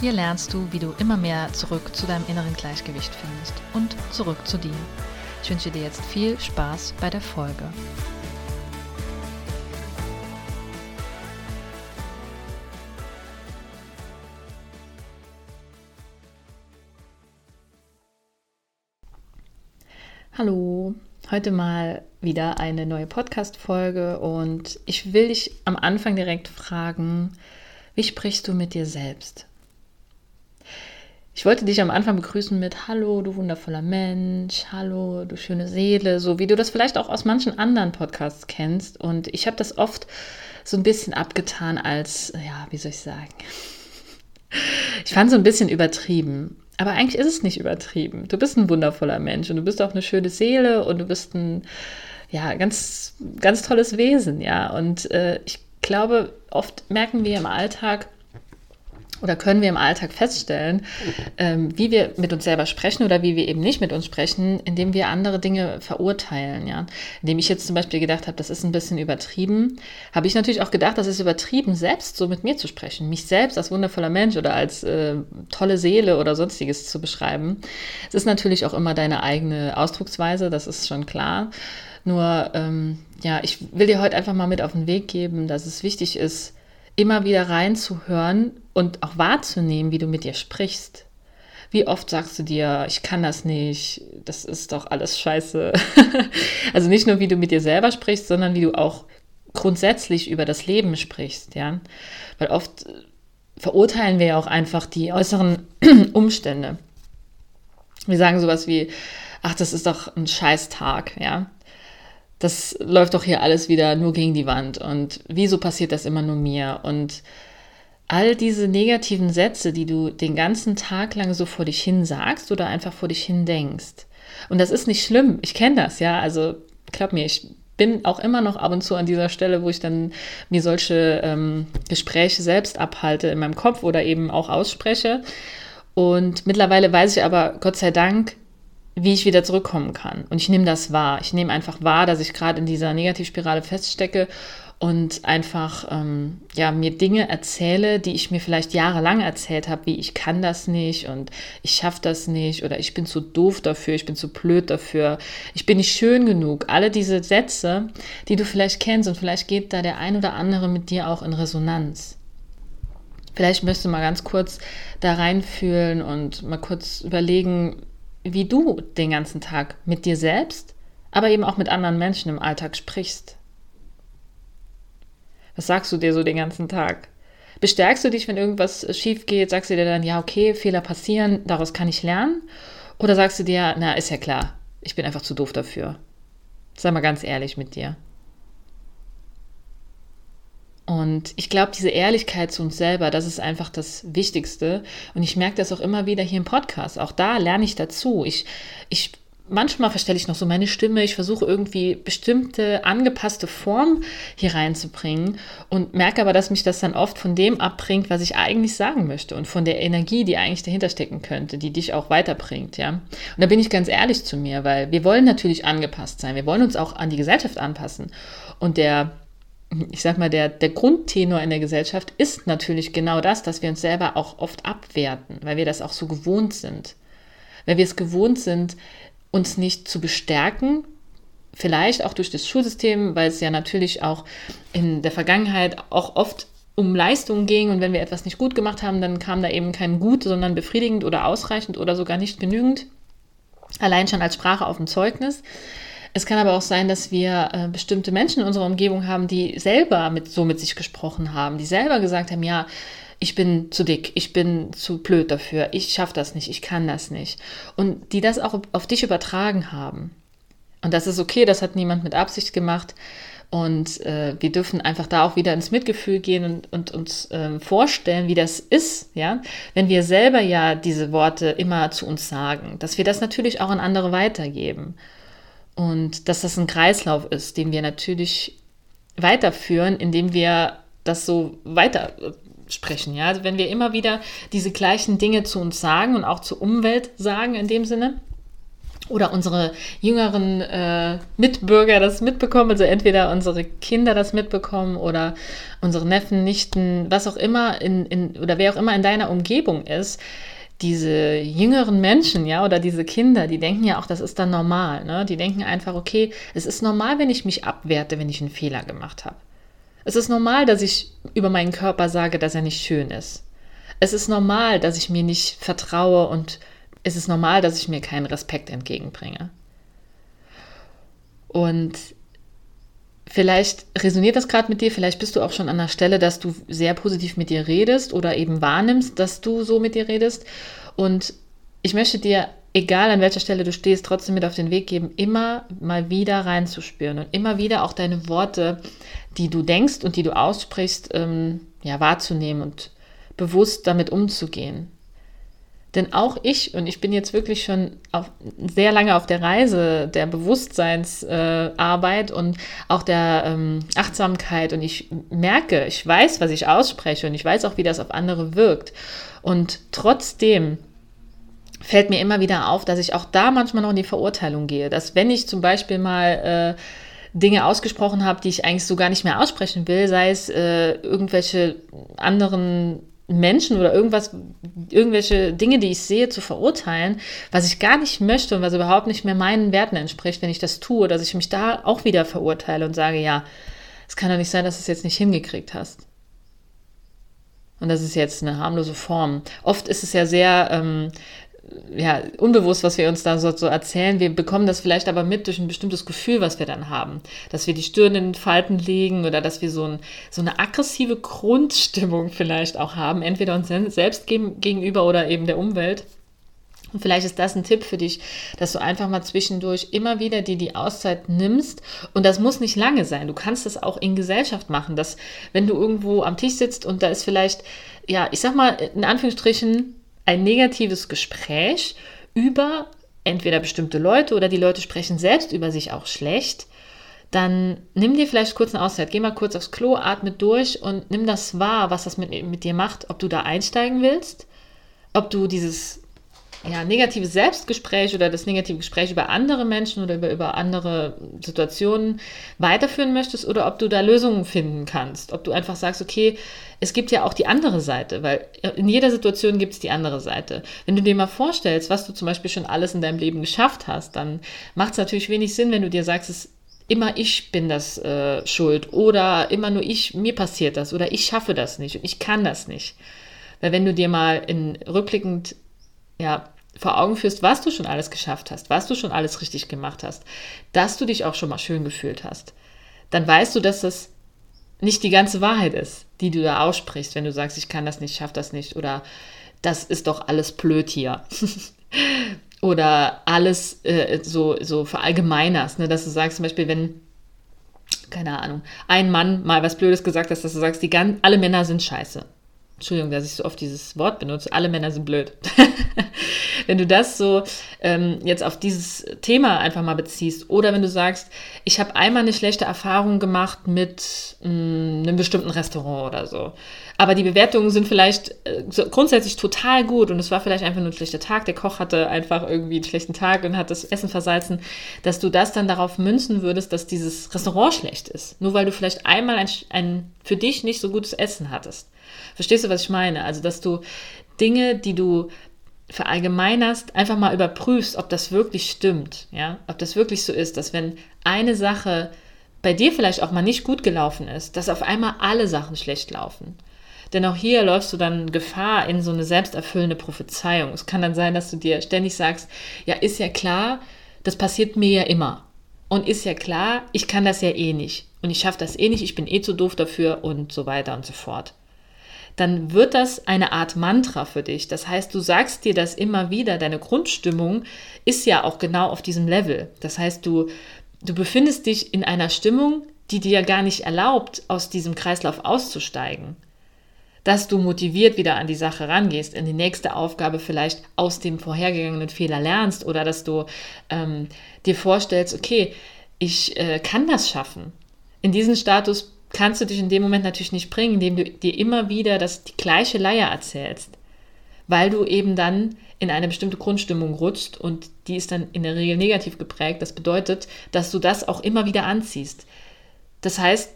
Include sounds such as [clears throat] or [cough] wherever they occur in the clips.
Hier lernst du, wie du immer mehr zurück zu deinem inneren Gleichgewicht findest und zurück zu dir. Ich wünsche dir jetzt viel Spaß bei der Folge. Hallo, heute mal wieder eine neue Podcast-Folge und ich will dich am Anfang direkt fragen, wie sprichst du mit dir selbst? Ich wollte dich am Anfang begrüßen mit Hallo, du wundervoller Mensch, Hallo, du schöne Seele, so wie du das vielleicht auch aus manchen anderen Podcasts kennst. Und ich habe das oft so ein bisschen abgetan als, ja, wie soll ich sagen? [laughs] Ich fand es so ein bisschen übertrieben. Aber eigentlich ist es nicht übertrieben. Du bist ein wundervoller Mensch und du bist auch eine schöne Seele und du bist ein, ja, ganz, ganz tolles Wesen, ja. Und äh, ich glaube, oft merken wir im Alltag, oder können wir im Alltag feststellen, ähm, wie wir mit uns selber sprechen oder wie wir eben nicht mit uns sprechen, indem wir andere Dinge verurteilen. Ja? Indem ich jetzt zum Beispiel gedacht habe, das ist ein bisschen übertrieben, habe ich natürlich auch gedacht, das ist übertrieben, selbst so mit mir zu sprechen, mich selbst als wundervoller Mensch oder als äh, tolle Seele oder sonstiges zu beschreiben. Es ist natürlich auch immer deine eigene Ausdrucksweise, das ist schon klar. Nur, ähm, ja, ich will dir heute einfach mal mit auf den Weg geben, dass es wichtig ist, immer wieder reinzuhören und auch wahrzunehmen, wie du mit dir sprichst. Wie oft sagst du dir, ich kann das nicht, das ist doch alles scheiße. [laughs] also nicht nur, wie du mit dir selber sprichst, sondern wie du auch grundsätzlich über das Leben sprichst, ja. Weil oft verurteilen wir ja auch einfach die äußeren [clears throat] Umstände. Wir sagen sowas wie, ach, das ist doch ein Scheißtag, ja das läuft doch hier alles wieder nur gegen die Wand und wieso passiert das immer nur mir? Und all diese negativen Sätze, die du den ganzen Tag lang so vor dich hin sagst oder einfach vor dich hin denkst. Und das ist nicht schlimm, ich kenne das, ja, also glaub mir, ich bin auch immer noch ab und zu an dieser Stelle, wo ich dann mir solche ähm, Gespräche selbst abhalte in meinem Kopf oder eben auch ausspreche. Und mittlerweile weiß ich aber, Gott sei Dank, wie ich wieder zurückkommen kann. Und ich nehme das wahr. Ich nehme einfach wahr, dass ich gerade in dieser Negativspirale feststecke und einfach ähm, ja, mir Dinge erzähle, die ich mir vielleicht jahrelang erzählt habe, wie ich kann das nicht und ich schaffe das nicht oder ich bin zu doof dafür, ich bin zu blöd dafür, ich bin nicht schön genug. Alle diese Sätze, die du vielleicht kennst und vielleicht geht da der ein oder andere mit dir auch in Resonanz. Vielleicht möchtest du mal ganz kurz da reinfühlen und mal kurz überlegen, wie du den ganzen Tag mit dir selbst, aber eben auch mit anderen Menschen im Alltag sprichst. Was sagst du dir so den ganzen Tag? Bestärkst du dich, wenn irgendwas schief geht? Sagst du dir dann, ja, okay, Fehler passieren, daraus kann ich lernen? Oder sagst du dir, na, ist ja klar, ich bin einfach zu doof dafür? Sei mal ganz ehrlich mit dir. Und ich glaube, diese Ehrlichkeit zu uns selber, das ist einfach das Wichtigste. Und ich merke das auch immer wieder hier im Podcast. Auch da lerne ich dazu. Ich, ich manchmal verstelle ich noch so meine Stimme. Ich versuche irgendwie bestimmte angepasste Form hier reinzubringen und merke aber, dass mich das dann oft von dem abbringt, was ich eigentlich sagen möchte und von der Energie, die eigentlich dahinter stecken könnte, die dich auch weiterbringt, ja. Und da bin ich ganz ehrlich zu mir, weil wir wollen natürlich angepasst sein. Wir wollen uns auch an die Gesellschaft anpassen. Und der ich sag mal, der, der Grundtenor in der Gesellschaft ist natürlich genau das, dass wir uns selber auch oft abwerten, weil wir das auch so gewohnt sind. Weil wir es gewohnt sind, uns nicht zu bestärken, vielleicht auch durch das Schulsystem, weil es ja natürlich auch in der Vergangenheit auch oft um Leistungen ging und wenn wir etwas nicht gut gemacht haben, dann kam da eben kein gut, sondern befriedigend oder ausreichend oder sogar nicht genügend. Allein schon als Sprache auf dem Zeugnis. Es kann aber auch sein, dass wir äh, bestimmte Menschen in unserer Umgebung haben, die selber mit, so mit sich gesprochen haben, die selber gesagt haben, ja, ich bin zu dick, ich bin zu blöd dafür, ich schaffe das nicht, ich kann das nicht. Und die das auch auf dich übertragen haben. Und das ist okay, das hat niemand mit Absicht gemacht. Und äh, wir dürfen einfach da auch wieder ins Mitgefühl gehen und, und uns äh, vorstellen, wie das ist, ja, wenn wir selber ja diese Worte immer zu uns sagen, dass wir das natürlich auch an andere weitergeben. Und dass das ein Kreislauf ist, den wir natürlich weiterführen, indem wir das so weiter sprechen. Ja? Also wenn wir immer wieder diese gleichen Dinge zu uns sagen und auch zur Umwelt sagen in dem Sinne, oder unsere jüngeren äh, Mitbürger das mitbekommen, also entweder unsere Kinder das mitbekommen oder unsere Neffen, Nichten, was auch immer in, in, oder wer auch immer in deiner Umgebung ist, diese jüngeren Menschen, ja, oder diese Kinder, die denken ja auch, das ist dann normal. Ne? Die denken einfach, okay, es ist normal, wenn ich mich abwerte, wenn ich einen Fehler gemacht habe. Es ist normal, dass ich über meinen Körper sage, dass er nicht schön ist. Es ist normal, dass ich mir nicht vertraue und es ist normal, dass ich mir keinen Respekt entgegenbringe. Und vielleicht resoniert das gerade mit dir, vielleicht bist du auch schon an der Stelle, dass du sehr positiv mit dir redest oder eben wahrnimmst, dass du so mit dir redest. Und ich möchte dir, egal an welcher Stelle du stehst, trotzdem mit auf den Weg geben, immer mal wieder reinzuspüren und immer wieder auch deine Worte die du denkst und die du aussprichst, ähm, ja, wahrzunehmen und bewusst damit umzugehen. Denn auch ich, und ich bin jetzt wirklich schon auf, sehr lange auf der Reise der Bewusstseinsarbeit äh, und auch der ähm, Achtsamkeit und ich merke, ich weiß, was ich ausspreche und ich weiß auch, wie das auf andere wirkt. Und trotzdem fällt mir immer wieder auf, dass ich auch da manchmal noch in die Verurteilung gehe. Dass wenn ich zum Beispiel mal äh, Dinge ausgesprochen habe, die ich eigentlich so gar nicht mehr aussprechen will, sei es äh, irgendwelche anderen Menschen oder irgendwas, irgendwelche Dinge, die ich sehe, zu verurteilen, was ich gar nicht möchte und was überhaupt nicht mehr meinen Werten entspricht, wenn ich das tue, dass ich mich da auch wieder verurteile und sage, ja, es kann doch nicht sein, dass du es jetzt nicht hingekriegt hast. Und das ist jetzt eine harmlose Form. Oft ist es ja sehr ähm, ja, unbewusst, was wir uns da so, so, erzählen. Wir bekommen das vielleicht aber mit durch ein bestimmtes Gefühl, was wir dann haben. Dass wir die Stirn in Falten legen oder dass wir so, ein, so eine aggressive Grundstimmung vielleicht auch haben, entweder uns selbst gegenüber oder eben der Umwelt. Und vielleicht ist das ein Tipp für dich, dass du einfach mal zwischendurch immer wieder dir die Auszeit nimmst. Und das muss nicht lange sein. Du kannst das auch in Gesellschaft machen, dass wenn du irgendwo am Tisch sitzt und da ist vielleicht, ja, ich sag mal in Anführungsstrichen, ein negatives Gespräch über entweder bestimmte Leute oder die Leute sprechen selbst über sich auch schlecht, dann nimm dir vielleicht kurz eine Auszeit, geh mal kurz aufs Klo, atme durch und nimm das wahr, was das mit, mit dir macht, ob du da einsteigen willst, ob du dieses ja, negative Selbstgespräch oder das negative Gespräch über andere Menschen oder über, über andere Situationen weiterführen möchtest oder ob du da Lösungen finden kannst. Ob du einfach sagst, okay, es gibt ja auch die andere Seite, weil in jeder Situation gibt es die andere Seite. Wenn du dir mal vorstellst, was du zum Beispiel schon alles in deinem Leben geschafft hast, dann macht es natürlich wenig Sinn, wenn du dir sagst, es immer ich bin das äh, schuld oder immer nur ich, mir passiert das oder ich schaffe das nicht und ich kann das nicht. Weil wenn du dir mal in rückblickend ja, vor Augen führst, was du schon alles geschafft hast, was du schon alles richtig gemacht hast, dass du dich auch schon mal schön gefühlt hast, dann weißt du, dass das nicht die ganze Wahrheit ist, die du da aussprichst, wenn du sagst, ich kann das nicht, schaff das nicht oder das ist doch alles blöd hier. [laughs] oder alles äh, so, so verallgemeinerst, ne? dass du sagst zum Beispiel, wenn, keine Ahnung, ein Mann mal was Blödes gesagt hat, dass du sagst, die alle Männer sind scheiße. Entschuldigung, dass ich so oft dieses Wort benutze, alle Männer sind blöd. [laughs] wenn du das so ähm, jetzt auf dieses Thema einfach mal beziehst oder wenn du sagst, ich habe einmal eine schlechte Erfahrung gemacht mit mh, mm, einem bestimmten Restaurant oder so, aber die Bewertungen sind vielleicht äh, grundsätzlich total gut und es war vielleicht einfach nur ein schlechter Tag, der Koch hatte einfach irgendwie einen schlechten Tag und hat das Essen versalzen, dass du das dann darauf münzen würdest, dass dieses Restaurant schlecht ist, nur weil du vielleicht einmal ein, ein für dich nicht so gutes Essen hattest. Verstehst du, was ich meine? Also, dass du Dinge, die du verallgemeinerst, einfach mal überprüfst, ob das wirklich stimmt, ja, ob das wirklich so ist, dass wenn eine Sache bei dir vielleicht auch mal nicht gut gelaufen ist, dass auf einmal alle Sachen schlecht laufen. Denn auch hier läufst du dann Gefahr in so eine selbsterfüllende Prophezeiung. Es kann dann sein, dass du dir ständig sagst, ja, ist ja klar, das passiert mir ja immer. Und ist ja klar, ich kann das ja eh nicht. Und ich schaffe das eh nicht, ich bin eh zu doof dafür und so weiter und so fort dann wird das eine Art Mantra für dich. Das heißt, du sagst dir das immer wieder. Deine Grundstimmung ist ja auch genau auf diesem Level. Das heißt, du, du befindest dich in einer Stimmung, die dir gar nicht erlaubt, aus diesem Kreislauf auszusteigen. Dass du motiviert wieder an die Sache rangehst, in die nächste Aufgabe vielleicht aus dem vorhergegangenen Fehler lernst oder dass du ähm, dir vorstellst, okay, ich äh, kann das schaffen. In diesen Status kannst du dich in dem Moment natürlich nicht bringen, indem du dir immer wieder das, die gleiche Leier erzählst, weil du eben dann in eine bestimmte Grundstimmung rutscht und die ist dann in der Regel negativ geprägt. Das bedeutet, dass du das auch immer wieder anziehst. Das heißt,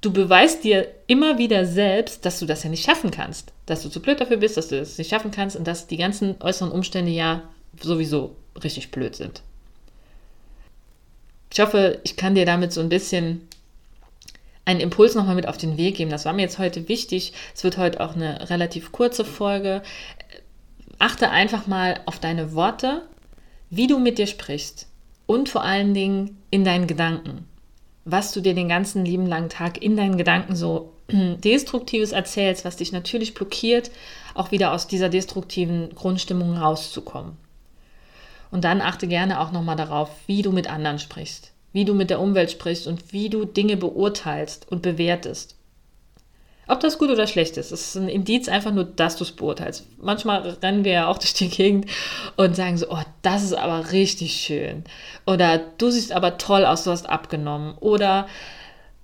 du beweist dir immer wieder selbst, dass du das ja nicht schaffen kannst, dass du zu blöd dafür bist, dass du das nicht schaffen kannst und dass die ganzen äußeren Umstände ja sowieso richtig blöd sind. Ich hoffe, ich kann dir damit so ein bisschen einen Impuls nochmal mit auf den Weg geben. Das war mir jetzt heute wichtig. Es wird heute auch eine relativ kurze Folge. Achte einfach mal auf deine Worte, wie du mit dir sprichst und vor allen Dingen in deinen Gedanken. Was du dir den ganzen lieben langen Tag in deinen Gedanken so [clears throat] destruktives erzählst, was dich natürlich blockiert, auch wieder aus dieser destruktiven Grundstimmung rauszukommen. Und dann achte gerne auch nochmal darauf, wie du mit anderen sprichst wie du mit der Umwelt sprichst und wie du Dinge beurteilst und bewertest. Ob das gut oder schlecht ist, ist ein Indiz einfach nur, dass du es beurteilst. Manchmal rennen wir ja auch [laughs] durch die Gegend und sagen so, oh, das ist aber richtig schön. Oder du siehst aber toll aus, du hast abgenommen. Oder,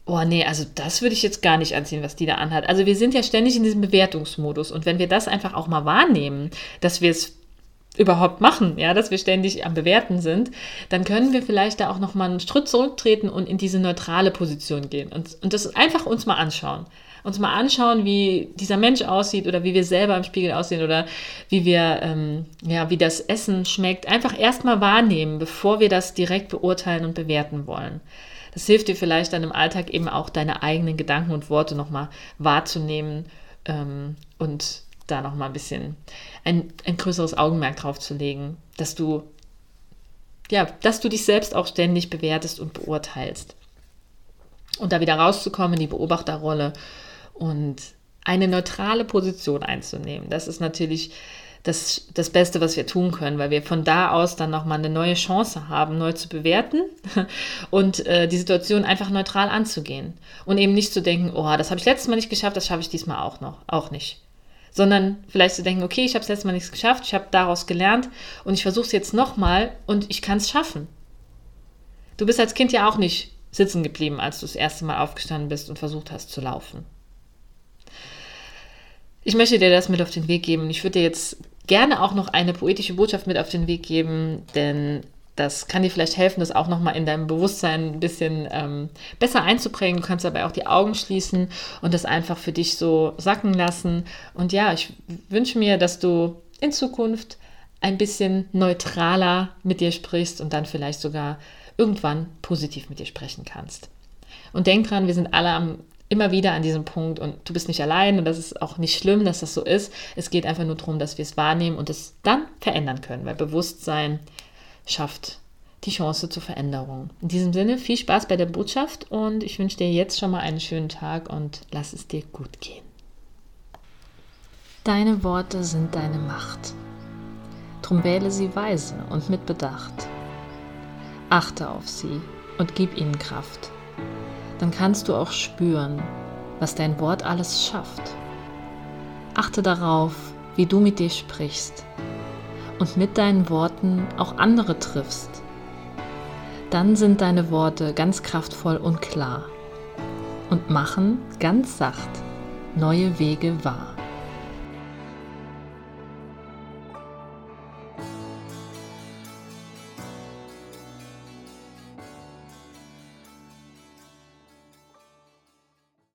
oh nee, also das würde ich jetzt gar nicht anziehen, was die da anhat. Also wir sind ja ständig in diesem Bewertungsmodus. Und wenn wir das einfach auch mal wahrnehmen, dass wir es überhaupt machen, ja, dass wir ständig am Bewerten sind, dann können wir vielleicht da auch noch mal einen Schritt zurücktreten und in diese neutrale Position gehen und, und das einfach uns mal anschauen. Uns mal anschauen, wie dieser Mensch aussieht oder wie wir selber im Spiegel aussehen oder wie wir, ähm, ja, wie das Essen schmeckt. Einfach erstmal wahrnehmen, bevor wir das direkt beurteilen und bewerten wollen. Das hilft dir vielleicht dann im Alltag eben auch deine eigenen Gedanken und Worte nochmal wahrzunehmen ähm, und da noch mal ein bisschen ein, ein größeres Augenmerk drauf zu legen, dass du ja, dass du dich selbst auch ständig bewertest und beurteilst. Und da wieder rauszukommen in die Beobachterrolle und eine neutrale Position einzunehmen. Das ist natürlich das, das Beste, was wir tun können, weil wir von da aus dann nochmal eine neue Chance haben, neu zu bewerten [laughs] und äh, die Situation einfach neutral anzugehen. Und eben nicht zu denken, oh, das habe ich letztes Mal nicht geschafft, das schaffe ich diesmal auch noch, auch nicht sondern vielleicht zu denken, okay, ich habe es letztes Mal nichts geschafft, ich habe daraus gelernt und ich versuche es jetzt nochmal und ich kann es schaffen. Du bist als Kind ja auch nicht sitzen geblieben, als du das erste Mal aufgestanden bist und versucht hast zu laufen. Ich möchte dir das mit auf den Weg geben. Ich würde dir jetzt gerne auch noch eine poetische Botschaft mit auf den Weg geben, denn das kann dir vielleicht helfen, das auch nochmal in deinem Bewusstsein ein bisschen ähm, besser einzuprägen. Du kannst dabei auch die Augen schließen und das einfach für dich so sacken lassen. Und ja, ich wünsche mir, dass du in Zukunft ein bisschen neutraler mit dir sprichst und dann vielleicht sogar irgendwann positiv mit dir sprechen kannst. Und denk dran, wir sind alle am, immer wieder an diesem Punkt und du bist nicht allein und das ist auch nicht schlimm, dass das so ist. Es geht einfach nur darum, dass wir es wahrnehmen und es dann verändern können, weil Bewusstsein schafft die Chance zur Veränderung. In diesem Sinne viel Spaß bei der Botschaft und ich wünsche dir jetzt schon mal einen schönen Tag und lass es dir gut gehen. Deine Worte sind deine Macht. Drum wähle sie weise und mit Bedacht. Achte auf sie und gib ihnen Kraft. Dann kannst du auch spüren, was dein Wort alles schafft. Achte darauf, wie du mit dir sprichst und mit deinen Worten auch andere triffst, dann sind deine Worte ganz kraftvoll und klar und machen ganz sacht neue Wege wahr.